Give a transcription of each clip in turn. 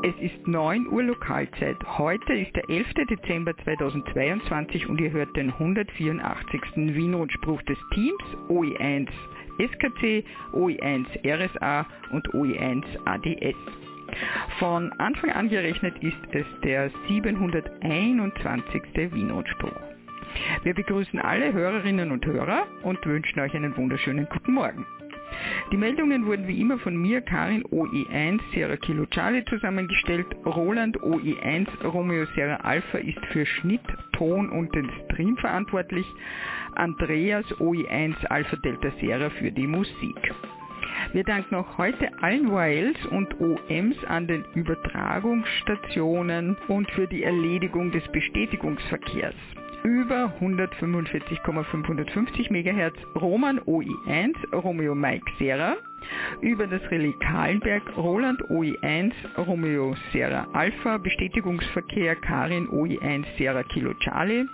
Es ist 9 Uhr Lokalzeit. Heute ist der 11. Dezember 2022 und ihr hört den 184. Wien-Rundspruch des Teams OE1 SKC, OE1 RSA und OE1 ADS. Von Anfang an gerechnet ist es der 721. Wien-Rundspruch. Wir begrüßen alle Hörerinnen und Hörer und wünschen euch einen wunderschönen guten Morgen. Die Meldungen wurden wie immer von mir, Karin OE1 Sierra Kilo Charlie zusammengestellt. Roland OE1 Romeo Sierra Alpha ist für Schnitt, Ton und den Stream verantwortlich. Andreas OE1 Alpha Delta Sierra für die Musik. Wir danken auch heute allen Wiles und OMs an den Übertragungsstationen und für die Erledigung des Bestätigungsverkehrs über 145,550 MHz Roman OI1 Romeo Mike Sierra, über das Relais Kahlenberg Roland OI1 Romeo Sierra Alpha Bestätigungsverkehr Karin OI1 Sierra Kilo Charlie,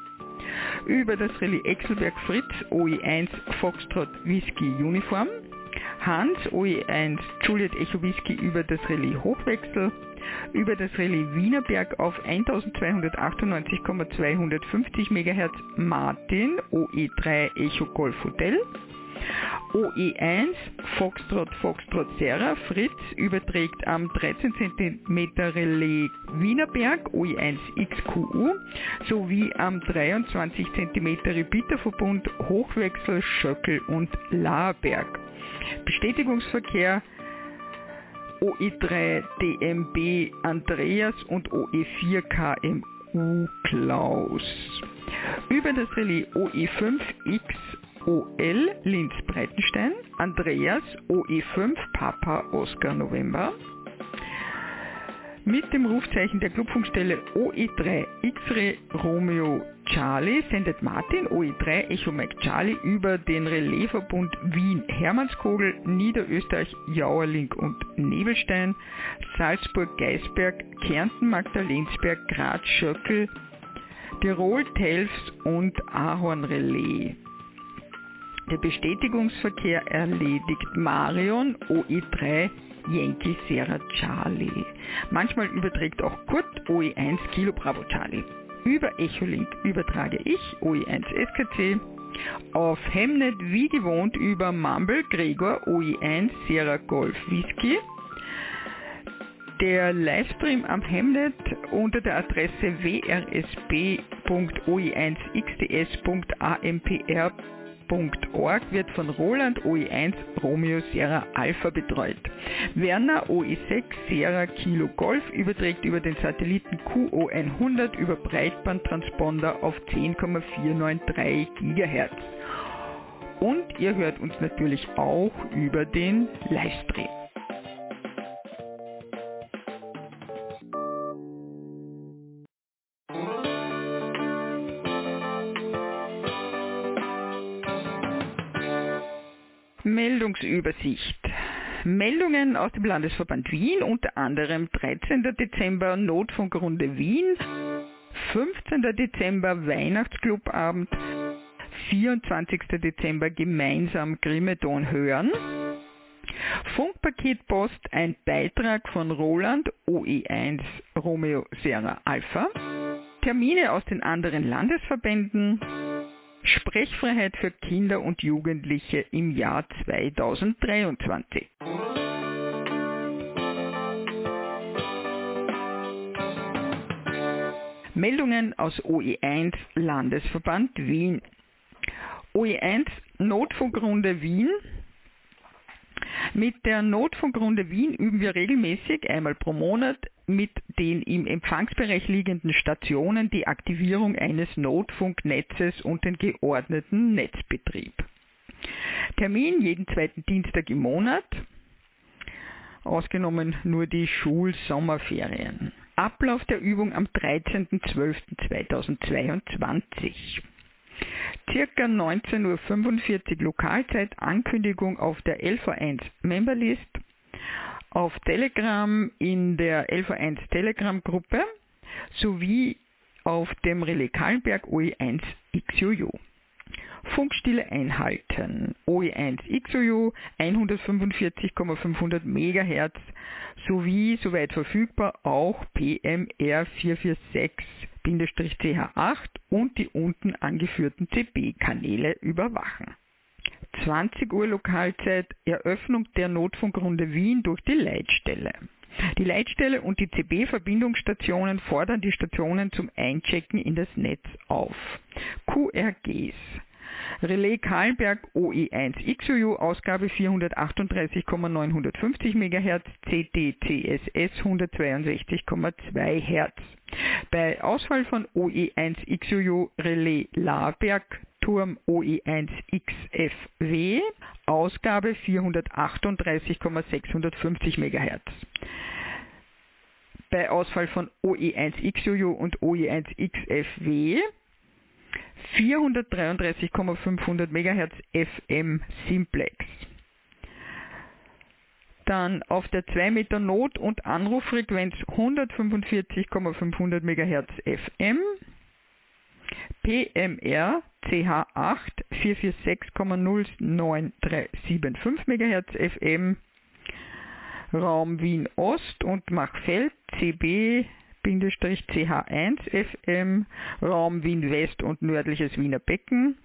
über das Relais Exelberg Fritz OI1 Foxtrot Whisky Uniform, Hans OE1 Juliet Echo Whisky über das Relais Hochwechsel, über das Relais Wienerberg auf 1298,250 MHz Martin OE3 Echo Golf Hotel, OE1 Foxtrot Foxtrot Serra Fritz überträgt am 13 cm Relais Wienerberg OE1 XQU sowie am 23 cm Repeaterverbund Hochwechsel Schöckel und Laerberg. Bestätigungsverkehr OE3 DMB Andreas und OE4 KMU Klaus. Über das Relais OE5 XOL Linz Breitenstein, Andreas OE5 Papa Oscar November, mit dem Rufzeichen der Clubfunkstelle OE3 X-Ray Romeo Charlie sendet Martin OE3 Echo Mike Charlie über den Relaisverbund Wien Hermannskogel, Niederösterreich Jauerling und Nebelstein, Salzburg Geisberg, Kärnten Magdalensberg, Graz Schöckel, Tirol Telfs und Ahorn Relais. Der Bestätigungsverkehr erledigt Marion OE3 Yankee Sierra Charlie. Manchmal überträgt auch Kurt OE1 Kilo Bravo Charlie. Über Echolink übertrage ich OE1 SKC auf Hemnet wie gewohnt über Mumble Gregor OE1 Sierra Golf Whisky. Der Livestream am Hemnet unter der Adresse wrsb.oe1xds.ampr OE1.org wird von Roland OE1 Romeo Sierra Alpha betreut. Werner OE6 Sierra Kilo Golf überträgt über den Satelliten QO100 über Breitbandtransponder auf 10,493 GHz. Und ihr hört uns natürlich auch über den Livestream. Meldungsübersicht. Meldungen aus dem Landesverband Wien, unter anderem 13. Dezember Notfunkrunde Wien, 15. Dezember Weihnachtsclubabend, 24. Dezember gemeinsam Grimeton hören, Funkpaketpost ein Beitrag von Roland OE1 Romeo Serra Alpha, Termine aus den anderen Landesverbänden, Sprechfreiheit für Kinder und Jugendliche im Jahr 2023. Meldungen aus OE1 Landesverband Wien. OE1 Notfunkrunde Wien mit der Notfunkrunde Wien üben wir regelmäßig einmal pro Monat mit den im Empfangsbereich liegenden Stationen die Aktivierung eines Notfunknetzes und den geordneten Netzbetrieb. Termin jeden zweiten Dienstag im Monat, ausgenommen nur die Schulsommerferien. Ablauf der Übung am 13.12.2022. Circa 19.45 Uhr Lokalzeit Ankündigung auf der LV1 Memberlist, auf Telegram in der LV1 Telegram Gruppe sowie auf dem Relais Kahlenberg OE1 XUU. Funkstille einhalten. OE1 XOU 145,500 MHz sowie, soweit verfügbar, auch PMR 446-CH8 und die unten angeführten CB-Kanäle überwachen. 20 Uhr Lokalzeit Eröffnung der Notfunkrunde Wien durch die Leitstelle. Die Leitstelle und die CB-Verbindungsstationen fordern die Stationen zum Einchecken in das Netz auf. QRGs Relais Kahlenberg OE1XUU Ausgabe 438,950 MHz, CDCSS 162,2 Hz. Bei Ausfall von OE1XUU Relais Laberg Turm OE1XFW Ausgabe 438,650 MHz. Bei Ausfall von OE1XUU und OE1XFW 433,500 MHz FM Simplex. Dann auf der 2 Meter Not- und Anruffrequenz 145,500 MHz FM, PMR CH8 446,09375 MHz FM, Raum Wien Ost und Machfeld CB CH1 FM, Raum Wien West und nördliches Wiener Becken,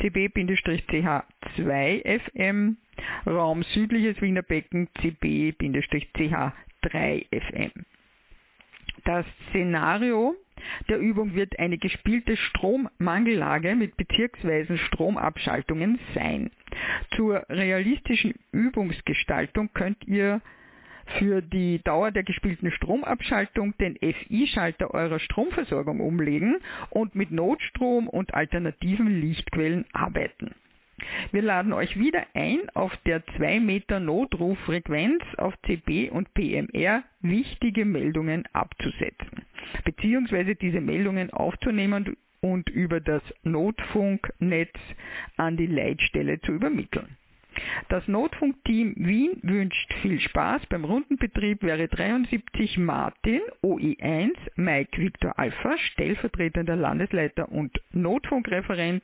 CB-CH2 FM, Raum südliches Wiener Becken, CB-CH3 FM. Das Szenario der Übung wird eine gespielte Strommangellage mit bezirksweisen Stromabschaltungen sein. Zur realistischen Übungsgestaltung könnt ihr für die Dauer der gespielten Stromabschaltung den FI-Schalter eurer Stromversorgung umlegen und mit Notstrom und alternativen Lichtquellen arbeiten. Wir laden euch wieder ein, auf der 2 Meter Notrufrequenz auf CB und PMR wichtige Meldungen abzusetzen, beziehungsweise diese Meldungen aufzunehmen und über das Notfunknetz an die Leitstelle zu übermitteln. Das Notfunkteam Wien wünscht viel Spaß beim Rundenbetrieb wäre 73 Martin OE1 Mike Victor Alpha stellvertretender Landesleiter und Notfunkreferent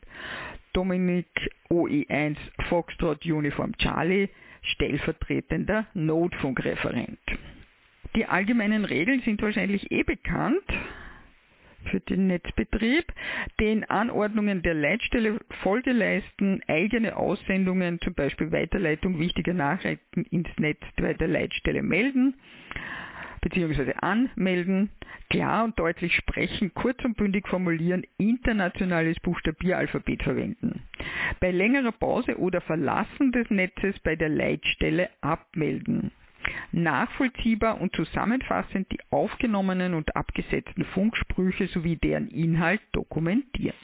Dominik OE1 Foxtrot Uniform Charlie stellvertretender Notfunkreferent. Die allgemeinen Regeln sind wahrscheinlich eh bekannt für den Netzbetrieb, den Anordnungen der Leitstelle Folge leisten, eigene Aussendungen, zum Beispiel Weiterleitung wichtiger Nachrichten ins Netz bei der Leitstelle melden bzw. anmelden, klar und deutlich sprechen, kurz und bündig formulieren, internationales Buchstabieralphabet verwenden. Bei längerer Pause oder Verlassen des Netzes bei der Leitstelle abmelden nachvollziehbar und zusammenfassend die aufgenommenen und abgesetzten Funksprüche sowie deren Inhalt dokumentieren.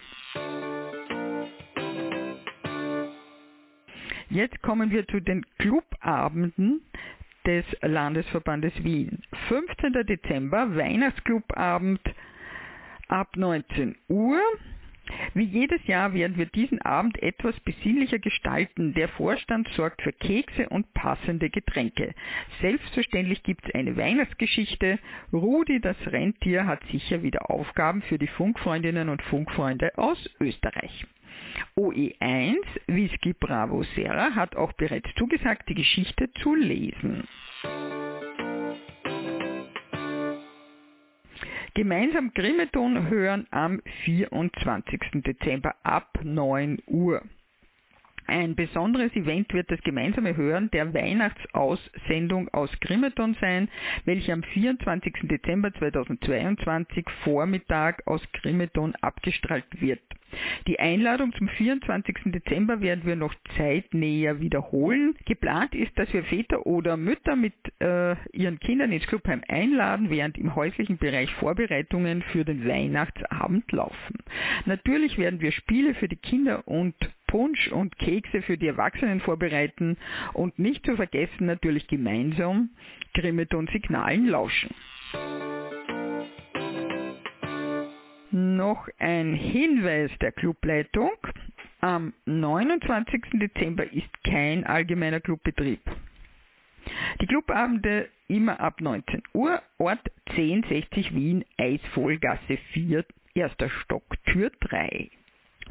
Jetzt kommen wir zu den Clubabenden des Landesverbandes Wien. 15. Dezember, Weihnachtsclubabend ab 19 Uhr. Wie jedes Jahr werden wir diesen Abend etwas besinnlicher gestalten. Der Vorstand sorgt für Kekse und passende Getränke. Selbstverständlich gibt es eine Weihnachtsgeschichte. Rudi, das Rentier, hat sicher wieder Aufgaben für die Funkfreundinnen und Funkfreunde aus Österreich. OE1 Whisky Bravo Serra hat auch bereits zugesagt, die Geschichte zu lesen. Gemeinsam Grimeton hören am 24. Dezember ab 9 Uhr. Ein besonderes Event wird das gemeinsame Hören der Weihnachtsaussendung aus Grimeton sein, welche am 24. Dezember 2022 Vormittag aus Grimeton abgestrahlt wird. Die Einladung zum 24. Dezember werden wir noch zeitnäher wiederholen. Geplant ist, dass wir Väter oder Mütter mit äh, ihren Kindern ins Clubheim einladen, während im häuslichen Bereich Vorbereitungen für den Weihnachtsabend laufen. Natürlich werden wir Spiele für die Kinder und Punsch und Kekse für die Erwachsenen vorbereiten und nicht zu vergessen natürlich gemeinsam Grimeton Signalen lauschen. Noch ein Hinweis der Clubleitung. Am 29. Dezember ist kein allgemeiner Clubbetrieb. Die Clubabende immer ab 19 Uhr, Ort 1060 Wien, Eisvollgasse 4, erster Stock, Tür 3.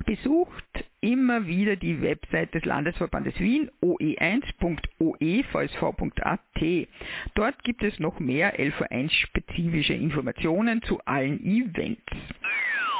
Besucht immer wieder die Website des Landesverbandes Wien oe1.oevsv.at. Dort gibt es noch mehr LV1-spezifische Informationen zu allen Events.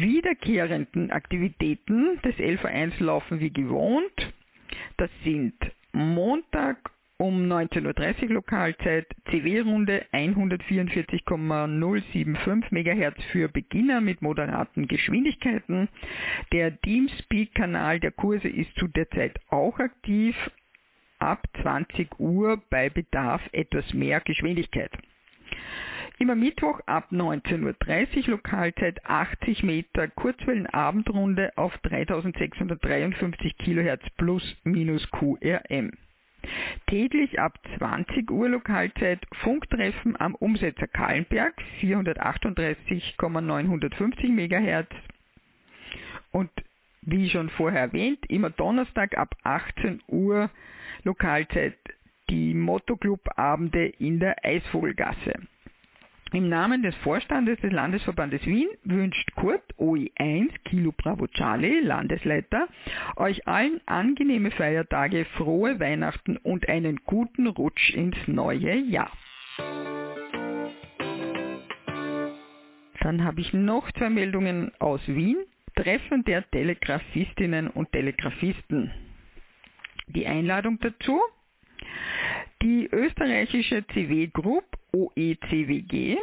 Wiederkehrenden Aktivitäten des LV1 laufen wie gewohnt. Das sind Montag um 19.30 Uhr Lokalzeit, CW-Runde 144,075 MHz für Beginner mit moderaten Geschwindigkeiten. Der Teamspeak-Kanal der Kurse ist zu der Zeit auch aktiv, ab 20 Uhr bei Bedarf etwas mehr Geschwindigkeit. Immer Mittwoch ab 19.30 Uhr Lokalzeit 80 Meter Kurzwellenabendrunde auf 3653 kHz plus minus QRM. Täglich ab 20 Uhr Lokalzeit Funktreffen am Umsetzer Kahlenberg 438,950 MHz und wie schon vorher erwähnt, immer Donnerstag ab 18 Uhr Lokalzeit die Motoclub-Abende in der Eisvogelgasse. Im Namen des Vorstandes des Landesverbandes Wien wünscht Kurt OI1 Kilo Bravo Charlie, Landesleiter, euch allen angenehme Feiertage, frohe Weihnachten und einen guten Rutsch ins neue Jahr. Dann habe ich noch zwei Meldungen aus Wien. Treffen der Telegrafistinnen und Telegrafisten. Die Einladung dazu. Die österreichische CW Group OECWG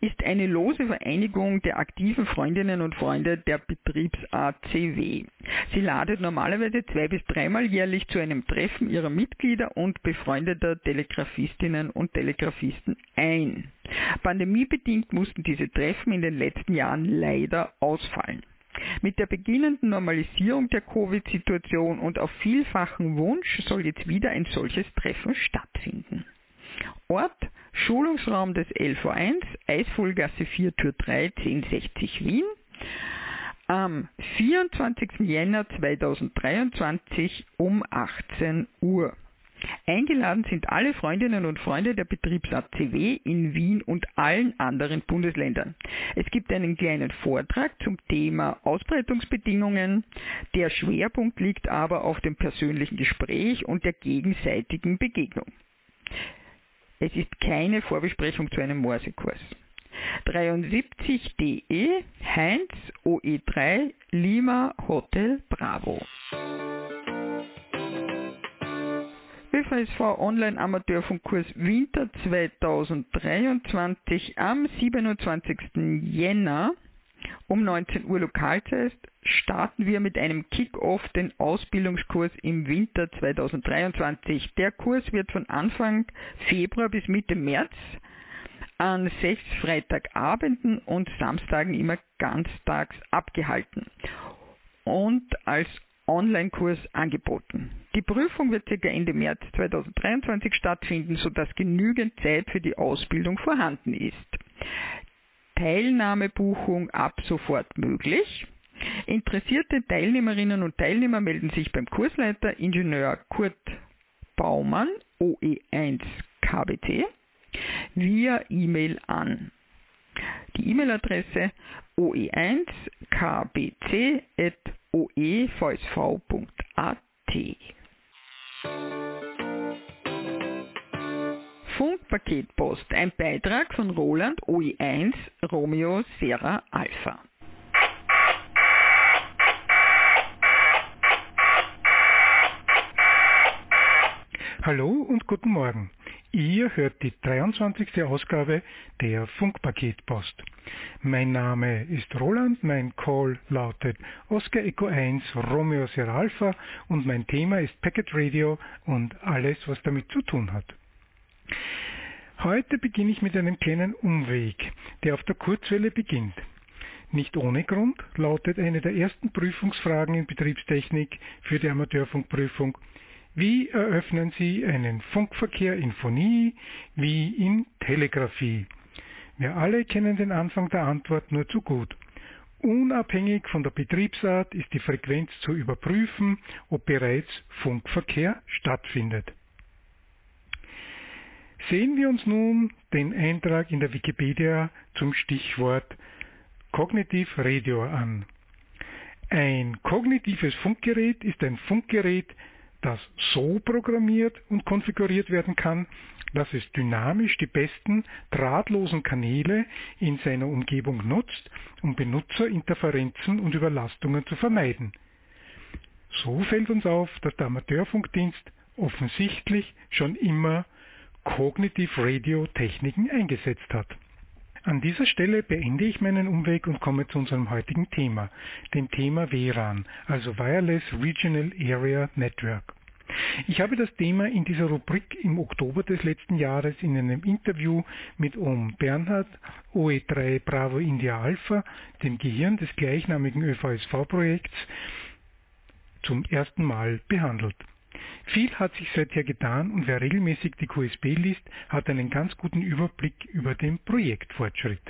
ist eine lose Vereinigung der aktiven Freundinnen und Freunde der Betriebsart CW. Sie ladet normalerweise zwei bis dreimal jährlich zu einem Treffen ihrer Mitglieder und befreundeter Telegrafistinnen und Telegrafisten ein. Pandemiebedingt mussten diese Treffen in den letzten Jahren leider ausfallen. Mit der beginnenden Normalisierung der Covid-Situation und auf vielfachen Wunsch soll jetzt wieder ein solches Treffen stattfinden. Ort Schulungsraum des LV1, Eisvollgasse 4 Tür 3 1060 Wien. Am 24. Jänner 2023 um 18 Uhr. Eingeladen sind alle Freundinnen und Freunde der Betriebsart CW in Wien und allen anderen Bundesländern. Es gibt einen kleinen Vortrag zum Thema Ausbreitungsbedingungen. Der Schwerpunkt liegt aber auf dem persönlichen Gespräch und der gegenseitigen Begegnung. Es ist keine Vorbesprechung zu einem Morsekurs. 73DE Heinz OE3 Lima Hotel Bravo. ÖVSV Online Amateurfunkkurs Winter 2023 am 27. Jänner um 19 Uhr Lokalzeit starten wir mit einem Kick-Off den Ausbildungskurs im Winter 2023. Der Kurs wird von Anfang Februar bis Mitte März an sechs Freitagabenden und Samstagen immer ganztags abgehalten und als Online-Kurs angeboten. Die Prüfung wird ca. Ende März 2023 stattfinden, sodass genügend Zeit für die Ausbildung vorhanden ist. Teilnahmebuchung ab sofort möglich. Interessierte Teilnehmerinnen und Teilnehmer melden sich beim Kursleiter Ingenieur Kurt Baumann OE1 KBT via E-Mail an. Die E-Mail-Adresse oe1kbc.oevsv.at. Funkpaketpost, ein Beitrag von Roland OE1 Romeo Serra Alpha. Hallo und guten Morgen. Ihr hört die 23. Ausgabe der Funkpaketpost. Mein Name ist Roland, mein Call lautet Oscar Echo 1 Romeo Sierra Alpha und mein Thema ist Packet Radio und alles, was damit zu tun hat. Heute beginne ich mit einem kleinen Umweg, der auf der Kurzwelle beginnt. Nicht ohne Grund lautet eine der ersten Prüfungsfragen in Betriebstechnik für die Amateurfunkprüfung Wie eröffnen Sie einen Funkverkehr in Phonie wie in Telegrafie? Wir alle kennen den Anfang der Antwort nur zu gut. Unabhängig von der Betriebsart ist die Frequenz zu überprüfen, ob bereits Funkverkehr stattfindet. Sehen wir uns nun den Eintrag in der Wikipedia zum Stichwort Cognitive Radio an. Ein kognitives Funkgerät ist ein Funkgerät, das so programmiert und konfiguriert werden kann, dass es dynamisch die besten drahtlosen Kanäle in seiner Umgebung nutzt, um Benutzerinterferenzen und Überlastungen zu vermeiden. So fällt uns auf, dass der Amateurfunkdienst offensichtlich schon immer Cognitive Radio Techniken eingesetzt hat. An dieser Stelle beende ich meinen Umweg und komme zu unserem heutigen Thema, dem Thema WRAN, also Wireless Regional Area Network. Ich habe das Thema in dieser Rubrik im Oktober des letzten Jahres in einem Interview mit Om Bernhard, OE3 Bravo India Alpha, dem Gehirn des gleichnamigen ÖVSV-Projekts, zum ersten Mal behandelt. Viel hat sich seither getan und wer regelmäßig die QSB liest, hat einen ganz guten Überblick über den Projektfortschritt.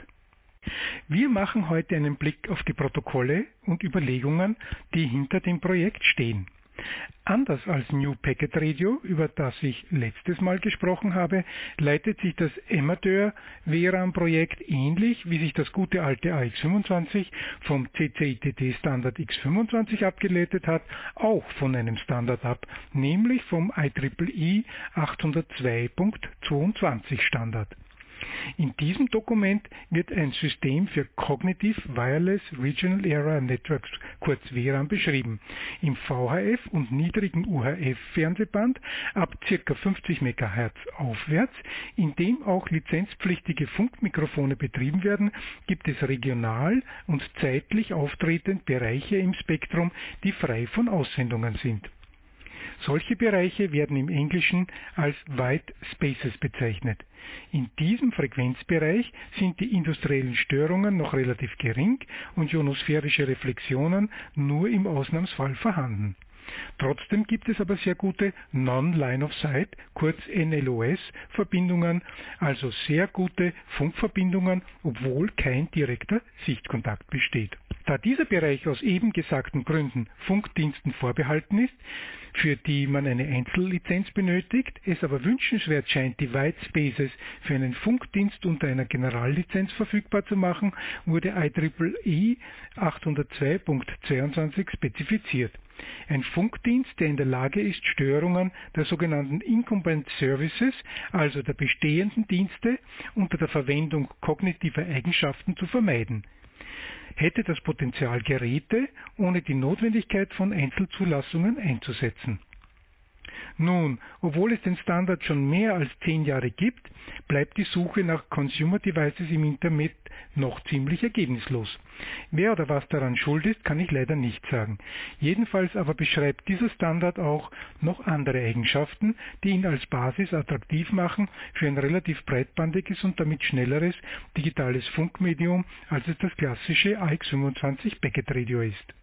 Wir machen heute einen Blick auf die Protokolle und Überlegungen, die hinter dem Projekt stehen. Anders als New Packet Radio, über das ich letztes Mal gesprochen habe, leitet sich das Amateur WRAM-Projekt ähnlich wie sich das gute alte AX25 vom CCITT Standard X25 abgeleitet hat, auch von einem Standard ab, nämlich vom IEEE 802.22 Standard. In diesem Dokument wird ein System für Cognitive Wireless Regional Area Networks, kurz WRAN, beschrieben. Im VHF und niedrigen UHF-Fernsehband ab ca. 50 MHz aufwärts, in dem auch lizenzpflichtige Funkmikrofone betrieben werden, gibt es regional und zeitlich auftretend Bereiche im Spektrum, die frei von Aussendungen sind. Solche Bereiche werden im Englischen als White Spaces bezeichnet. In diesem Frequenzbereich sind die industriellen Störungen noch relativ gering und ionosphärische Reflexionen nur im Ausnahmsfall vorhanden. Trotzdem gibt es aber sehr gute Non-Line-of-Sight, kurz NLOS, Verbindungen, also sehr gute Funkverbindungen, obwohl kein direkter Sichtkontakt besteht. Da dieser Bereich aus eben gesagten Gründen Funkdiensten vorbehalten ist, für die man eine Einzellizenz benötigt, es aber wünschenswert scheint, die White Spaces für einen Funkdienst unter einer Generallizenz verfügbar zu machen, wurde IEEE 802.22 spezifiziert. Ein Funkdienst, der in der Lage ist, Störungen der sogenannten Incumbent Services, also der bestehenden Dienste, unter der Verwendung kognitiver Eigenschaften zu vermeiden hätte das Potenzial, Geräte ohne die Notwendigkeit von Einzelzulassungen einzusetzen. Nun, obwohl es den Standard schon mehr als zehn Jahre gibt, bleibt die Suche nach Consumer Devices im Internet noch ziemlich ergebnislos. Wer oder was daran schuld ist, kann ich leider nicht sagen. Jedenfalls aber beschreibt dieser Standard auch noch andere Eigenschaften, die ihn als Basis attraktiv machen für ein relativ breitbandiges und damit schnelleres digitales Funkmedium, als es das klassische AX25 Packet Radio ist.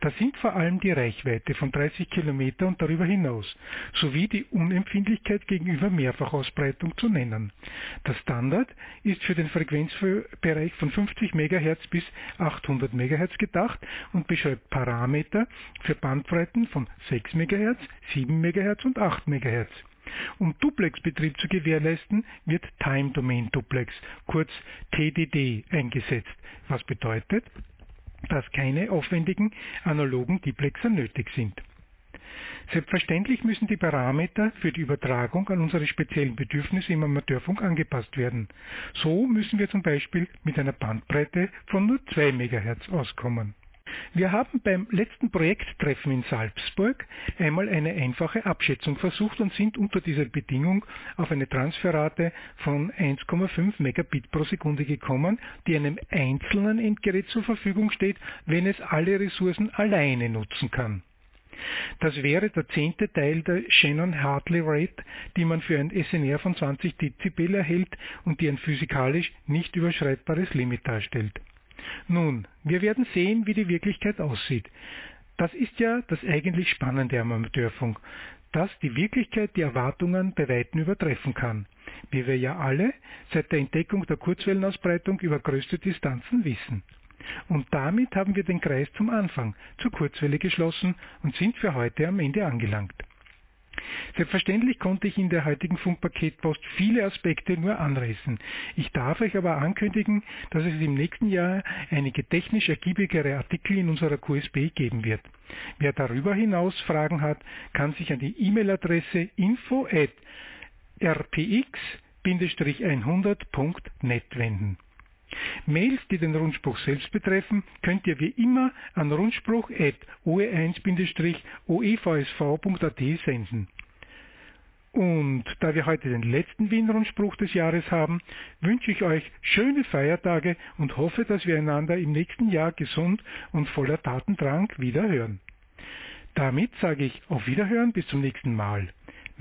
Das sind vor allem die Reichweite von 30 Kilometer und darüber hinaus, sowie die Unempfindlichkeit gegenüber Mehrfachausbreitung zu nennen. Der Standard ist für den Frequenzbereich von 50 MHz bis 800 MHz gedacht und beschreibt Parameter für Bandbreiten von 6 MHz, 7 MHz und 8 MHz. Um Duplex-Betrieb zu gewährleisten, wird Time Domain Duplex, kurz TDD, eingesetzt, was bedeutet, dass keine aufwendigen analogen Diplexer nötig sind. Selbstverständlich müssen die Parameter für die Übertragung an unsere speziellen Bedürfnisse im Amateurfunk angepasst werden. So müssen wir zum Beispiel mit einer Bandbreite von nur 2 MHz auskommen. Wir haben beim letzten Projekttreffen in Salzburg einmal eine einfache Abschätzung versucht und sind unter dieser Bedingung auf eine Transferrate von 1,5 Megabit pro Sekunde gekommen, die einem einzelnen Endgerät zur Verfügung steht, wenn es alle Ressourcen alleine nutzen kann. Das wäre der zehnte Teil der Shannon-Hartley Rate, die man für ein SNR von 20 Dezibel erhält und die ein physikalisch nicht überschreitbares Limit darstellt. Nun, wir werden sehen, wie die Wirklichkeit aussieht. Das ist ja das eigentlich Spannende am Amateurfunk, dass die Wirklichkeit die Erwartungen bei Weitem übertreffen kann, wie wir ja alle seit der Entdeckung der Kurzwellenausbreitung über größte Distanzen wissen. Und damit haben wir den Kreis zum Anfang zur Kurzwelle geschlossen und sind für heute am Ende angelangt. Selbstverständlich konnte ich in der heutigen Funkpaketpost viele Aspekte nur anreißen. Ich darf euch aber ankündigen, dass es im nächsten Jahr einige technisch ergiebigere Artikel in unserer QSB geben wird. Wer darüber hinaus Fragen hat, kann sich an die E-Mail-Adresse info at rpx-100.net wenden. Mails, die den Rundspruch selbst betreffen, könnt ihr wie immer an rundspruch.oe1-oevsv.at senden. Und da wir heute den letzten Wien-Rundspruch des Jahres haben, wünsche ich euch schöne Feiertage und hoffe, dass wir einander im nächsten Jahr gesund und voller Tatendrang wieder hören. Damit sage ich auf Wiederhören bis zum nächsten Mal.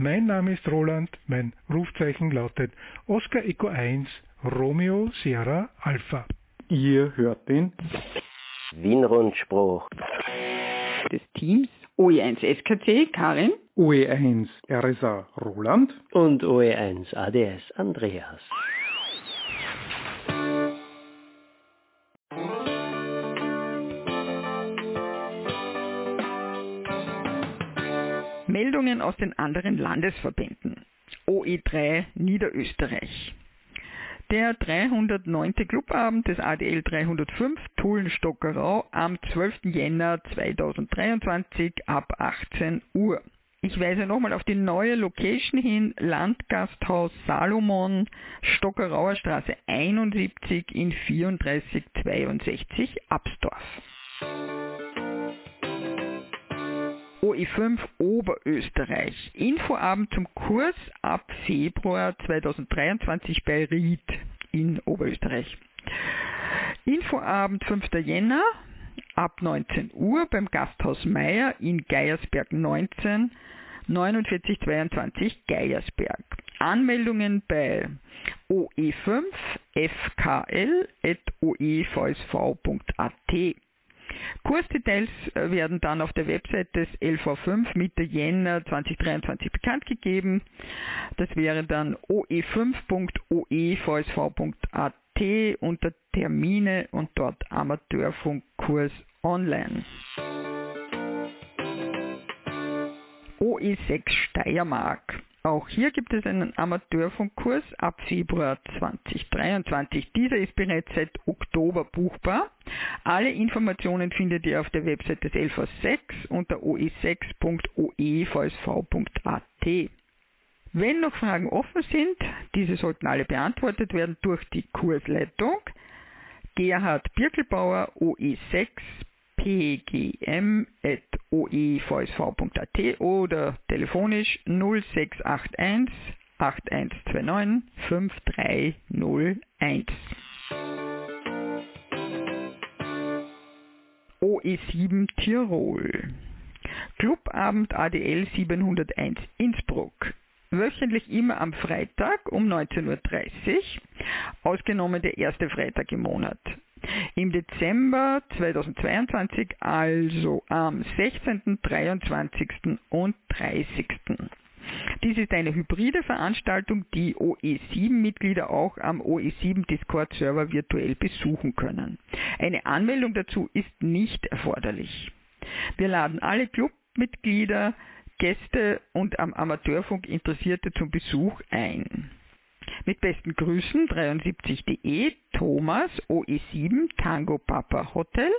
Mein Name ist Roland, mein Rufzeichen lautet Oscar Echo 1 Romeo Sierra Alpha. Ihr hört den Wien-Rundspruch des Teams OE1 SKC Karin, OE1 RSA Roland und OE1 ADS Andreas. Meldungen aus den anderen Landesverbänden. OE3 Niederösterreich. Der 309. Clubabend des ADL 305 Tulln-Stockerau am 12. Jänner 2023 ab 18 Uhr. Ich weise nochmal auf die neue Location hin, Landgasthaus Salomon, Stockerauer Straße 71 in 3462 Absdorf. OE5 Oberösterreich. Infoabend zum Kurs ab Februar 2023 bei Ried in Oberösterreich. Infoabend 5. Jänner ab 19 Uhr beim Gasthaus Meier in Geiersberg 19 4922 Geiersberg. Anmeldungen bei oe5 fkl.oevsv.at. Kursdetails äh, werden dann auf der Website des LV5 Mitte Jänner 2023 bekannt gegeben. Das wäre dann oe5.oevsv.at unter Termine und dort Amateurfunkkurs online. OE6 Steiermark. Auch hier gibt es einen Amateurfunkkurs ab Februar 2023. Dieser ist bereits seit Oktober buchbar. Alle Informationen findet ihr auf der Website des LV6 unter oe6.oevsv.at. Wenn noch Fragen offen sind, diese sollten alle beantwortet werden durch die Kursleitung. Gerhard Birkelbauer, OE6, pgm.oevsv.at oder telefonisch 0681 8129 5301. OE7 Tirol. Clubabend ADL 701 Innsbruck. Wöchentlich immer am Freitag um 19.30 Uhr, ausgenommen der erste Freitag im Monat. Im Dezember 2022 also am 16., 23. und 30. Dies ist eine hybride Veranstaltung, die OE7-Mitglieder auch am OE7 Discord-Server virtuell besuchen können. Eine Anmeldung dazu ist nicht erforderlich. Wir laden alle Clubmitglieder, Gäste und am Amateurfunk Interessierte zum Besuch ein. Mit besten Grüßen 73.de Thomas OE7 Tango Papa Hotel,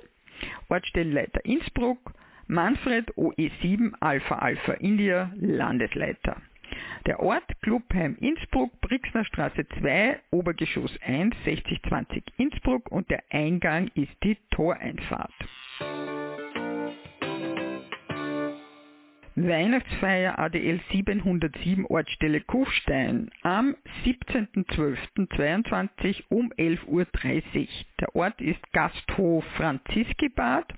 Ortsstellenleiter Innsbruck, Manfred OE7 Alpha Alpha India Landesleiter. Der Ort Clubheim Innsbruck, Brixner Straße 2, Obergeschoss 1, 6020 Innsbruck und der Eingang ist die Toreinfahrt. Weihnachtsfeier ADL 707 Ortsstelle Kufstein am 17.12.22 um 11.30 Uhr. Der Ort ist Gasthof Franziskibad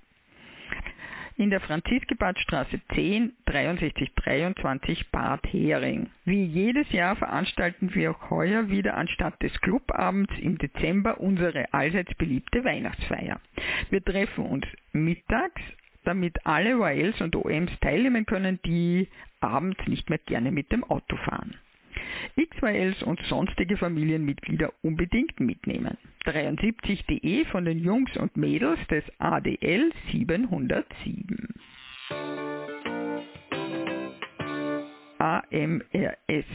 in der Franziskibadstraße 10 6323 Bad Hering. Wie jedes Jahr veranstalten wir auch heuer wieder anstatt des Clubabends im Dezember unsere allseits beliebte Weihnachtsfeier. Wir treffen uns mittags damit alle OALs und OMs teilnehmen können, die abends nicht mehr gerne mit dem Auto fahren. XYLs und sonstige Familienmitglieder unbedingt mitnehmen. 73.de von den Jungs und Mädels des ADL 707. AMRS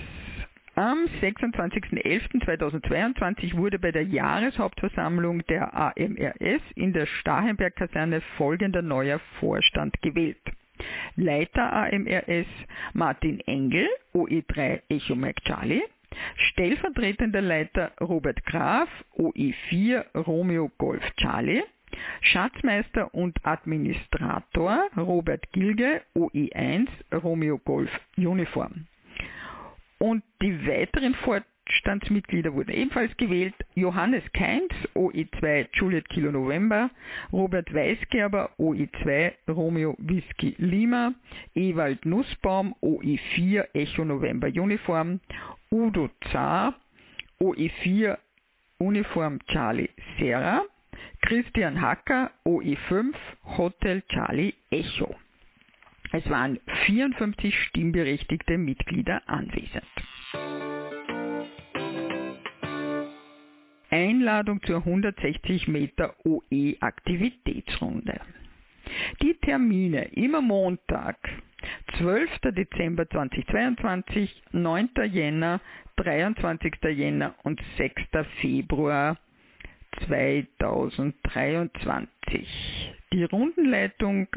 am 26.11.2022 wurde bei der Jahreshauptversammlung der AMRS in der Starhenberg-Kaserne folgender neuer Vorstand gewählt. Leiter AMRS Martin Engel, OE3 Echo Mike Charlie, stellvertretender Leiter Robert Graf, OE4 Romeo Golf Charlie, Schatzmeister und Administrator Robert Gilge, OE1 Romeo Golf Uniform. Und die weiteren Vorstandsmitglieder wurden ebenfalls gewählt. Johannes Keins, OE2 Juliet Kilo November, Robert Weisgerber, OE2 Romeo Whisky Lima, Ewald Nussbaum, OE4 Echo November Uniform, Udo Zar, OE4 Uniform Charlie Serra, Christian Hacker, OE5 Hotel Charlie Echo. Es waren 54 stimmberechtigte Mitglieder anwesend. Einladung zur 160 Meter OE Aktivitätsrunde. Die Termine immer Montag, 12. Dezember 2022, 9. Jänner, 23. Jänner und 6. Februar 2023. Die Rundenleitung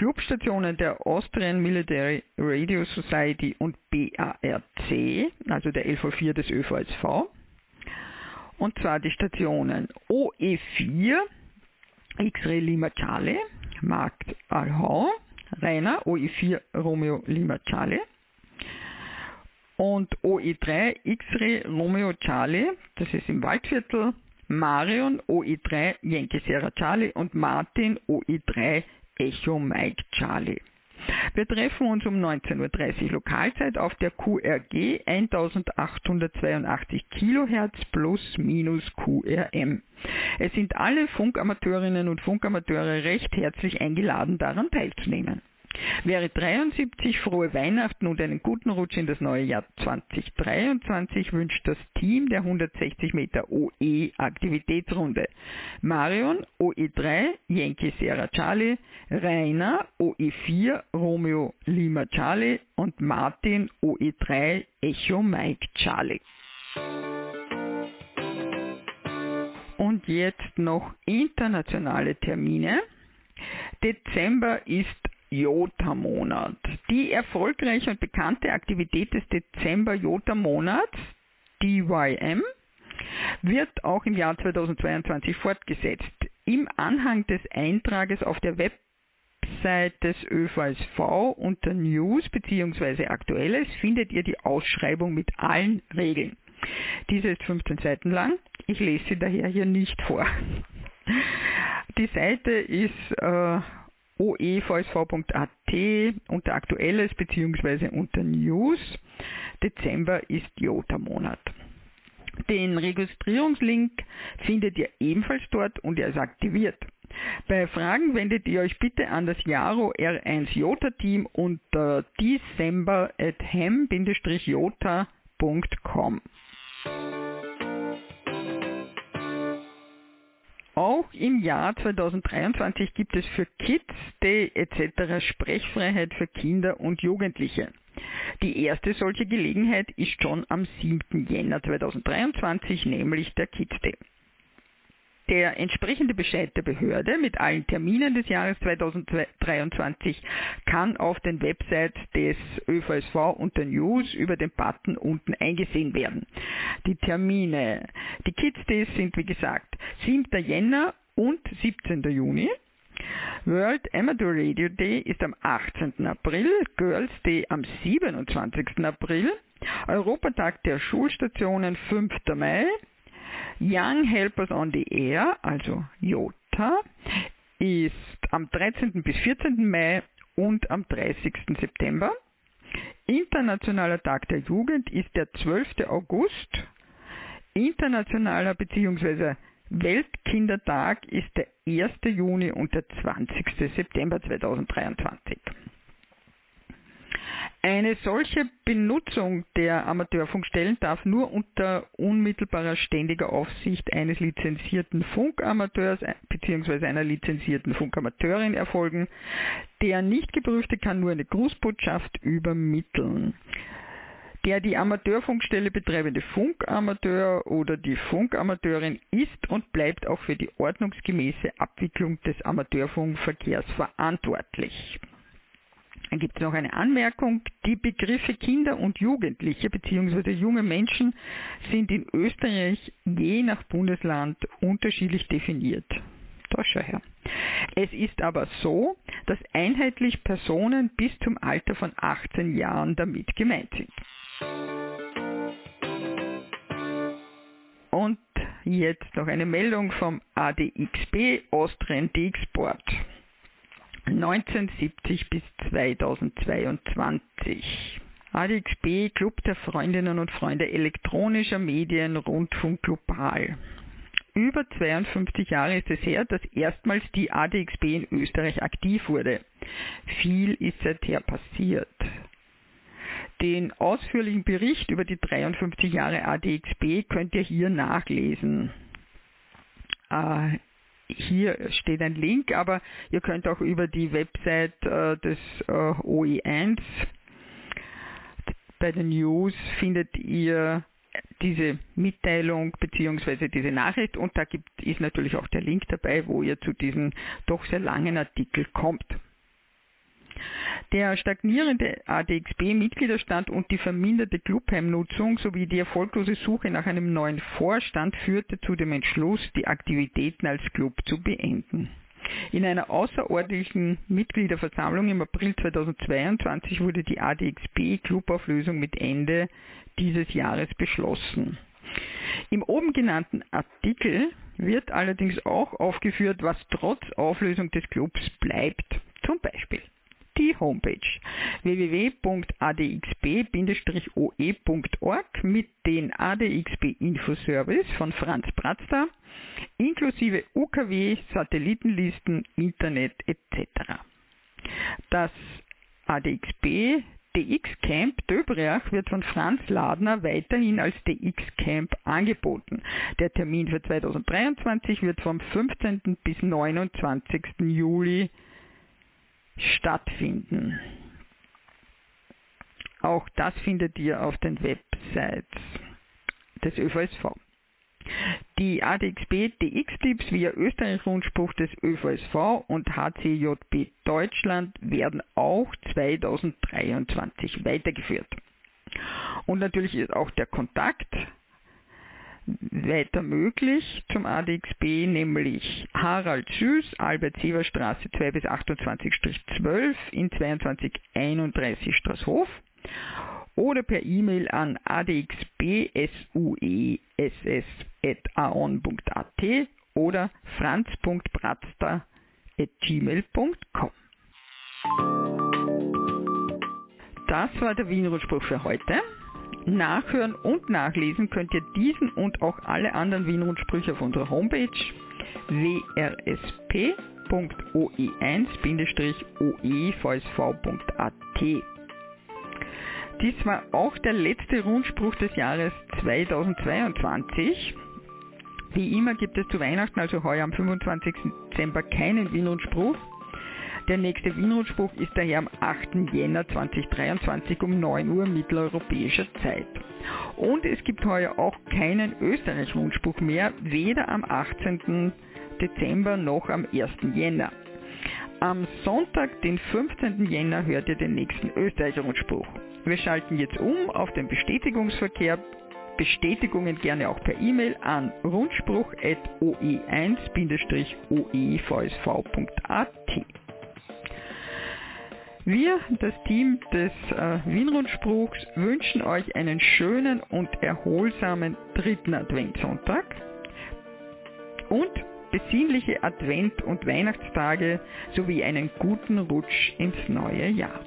Clubstationen der Austrian Military Radio Society und BARC, also der LV4 des ÖVSV. Und zwar die Stationen OE4, X-Ray Lima Charlie, Markt Alhau, Rainer, OE4 Romeo Lima Charlie. Und OE3 X-Ray Romeo Charlie, das ist im Waldviertel, Marion OE3 Yankee Sierra Charlie und Martin OE3 Echo Mike Charlie. Wir treffen uns um 19.30 Uhr Lokalzeit auf der QRG 1882 kHz plus minus QRM. Es sind alle Funkamateurinnen und Funkamateure recht herzlich eingeladen, daran teilzunehmen. Wäre 73 frohe Weihnachten und einen guten Rutsch in das neue Jahr 2023 wünscht das Team der 160 Meter OE Aktivitätsrunde. Marion OE3 Yankee Sierra Charlie, Rainer OE4 Romeo Lima Charlie und Martin OE3 Echo Mike Charlie. Und jetzt noch internationale Termine. Dezember ist Jota-Monat. Die erfolgreiche und bekannte Aktivität des Dezember-Jota-Monats, DYM, wird auch im Jahr 2022 fortgesetzt. Im Anhang des Eintrages auf der Website des ÖVSV unter News bzw. Aktuelles findet ihr die Ausschreibung mit allen Regeln. Diese ist 15 Seiten lang. Ich lese sie daher hier nicht vor. Die Seite ist äh, oevsv.at unter Aktuelles bzw. unter News. Dezember ist Jota-Monat. Den Registrierungslink findet ihr ebenfalls dort und er ist aktiviert. Bei Fragen wendet ihr euch bitte an das Jaro R1 Jota Team unter december at hem-jota.com. Auch im Jahr 2023 gibt es für Kids Day etc. Sprechfreiheit für Kinder und Jugendliche. Die erste solche Gelegenheit ist schon am 7. Jänner 2023, nämlich der Kids Day. Der entsprechende Bescheid der Behörde mit allen Terminen des Jahres 2023 kann auf den Websites des ÖVSV unter News über den Button unten eingesehen werden. Die Termine, die Kids Days sind wie gesagt 7. Jänner und 17. Juni. World Amateur Radio Day ist am 18. April, Girls Day am 27. April, Europatag der Schulstationen 5. Mai, Young Helpers on the Air, also JOTA, ist am 13. bis 14. Mai und am 30. September. Internationaler Tag der Jugend ist der 12. August. Internationaler bzw. Weltkindertag ist der 1. Juni und der 20. September 2023. Eine solche Benutzung der Amateurfunkstellen darf nur unter unmittelbarer ständiger Aufsicht eines lizenzierten Funkamateurs bzw. einer lizenzierten Funkamateurin erfolgen. Der nicht geprüfte kann nur eine Grußbotschaft übermitteln. Der die Amateurfunkstelle betreibende Funkamateur oder die Funkamateurin ist und bleibt auch für die ordnungsgemäße Abwicklung des Amateurfunkverkehrs verantwortlich. Dann gibt es noch eine Anmerkung. Die Begriffe Kinder und Jugendliche bzw. junge Menschen sind in Österreich je nach Bundesland unterschiedlich definiert. Da schau her. Es ist aber so, dass einheitlich Personen bis zum Alter von 18 Jahren damit gemeint sind. Und jetzt noch eine Meldung vom ADXB Austrian D-Export. 1970 bis 2022. ADXB Club der Freundinnen und Freunde elektronischer Medien Rundfunk Global. Über 52 Jahre ist es her, dass erstmals die ADXB in Österreich aktiv wurde. Viel ist seither passiert. Den ausführlichen Bericht über die 53 Jahre ADXB könnt ihr hier nachlesen. Hier steht ein Link, aber ihr könnt auch über die Website äh, des äh, OE1 bei den News findet ihr diese Mitteilung bzw. diese Nachricht und da gibt, ist natürlich auch der Link dabei, wo ihr zu diesem doch sehr langen Artikel kommt. Der stagnierende ADXB-Mitgliederstand und die verminderte Clubheimnutzung sowie die erfolglose Suche nach einem neuen Vorstand führte zu dem Entschluss, die Aktivitäten als Club zu beenden. In einer außerordentlichen Mitgliederversammlung im April 2022 wurde die ADXB-Clubauflösung mit Ende dieses Jahres beschlossen. Im oben genannten Artikel wird allerdings auch aufgeführt, was trotz Auflösung des Clubs bleibt. Zum Beispiel die Homepage www.adxb-oe.org mit den ADXB Infoservice von Franz Pratzter inklusive UKW, Satellitenlisten, Internet etc. Das ADXB DX Camp Döbriach wird von Franz Ladner weiterhin als DX Camp angeboten. Der Termin für 2023 wird vom 15. bis 29. Juli stattfinden. Auch das findet ihr auf den Websites des ÖVSV. Die ADXB DX-Tipps via Österreich-Rundspruch des ÖVSV und HCJB Deutschland werden auch 2023 weitergeführt. Und natürlich ist auch der Kontakt weiter möglich zum ADXB, nämlich Harald Süß, Albert-Siever-Straße 2 bis 28-12 in 2231 Straßhof oder per E-Mail an adxbsuess.aon.at oder franz.bratzter.gmail.com. Das war der Wiener Rundspruch für heute. Nachhören und nachlesen könnt ihr diesen und auch alle anderen Wien-Rundsprüche auf unserer Homepage wrsp.oe1-oevsv.at. Dies war auch der letzte Rundspruch des Jahres 2022. Wie immer gibt es zu Weihnachten, also heuer am 25. Dezember, keinen Wien-Rundspruch. Der nächste Wien-Rundspruch ist daher am 8. Jänner 2023 um 9 Uhr mitteleuropäischer Zeit. Und es gibt heuer auch keinen Österreich-Rundspruch mehr, weder am 18. Dezember noch am 1. Jänner. Am Sonntag, den 15. Jänner, hört ihr den nächsten Österreich-Rundspruch. Wir schalten jetzt um auf den Bestätigungsverkehr. Bestätigungen gerne auch per E-Mail an rundspruch.oe1-oevsv.at. Wir, das Team des äh, Wien-Rundspruchs, wünschen euch einen schönen und erholsamen dritten Adventssonntag und besinnliche Advent- und Weihnachtstage sowie einen guten Rutsch ins neue Jahr.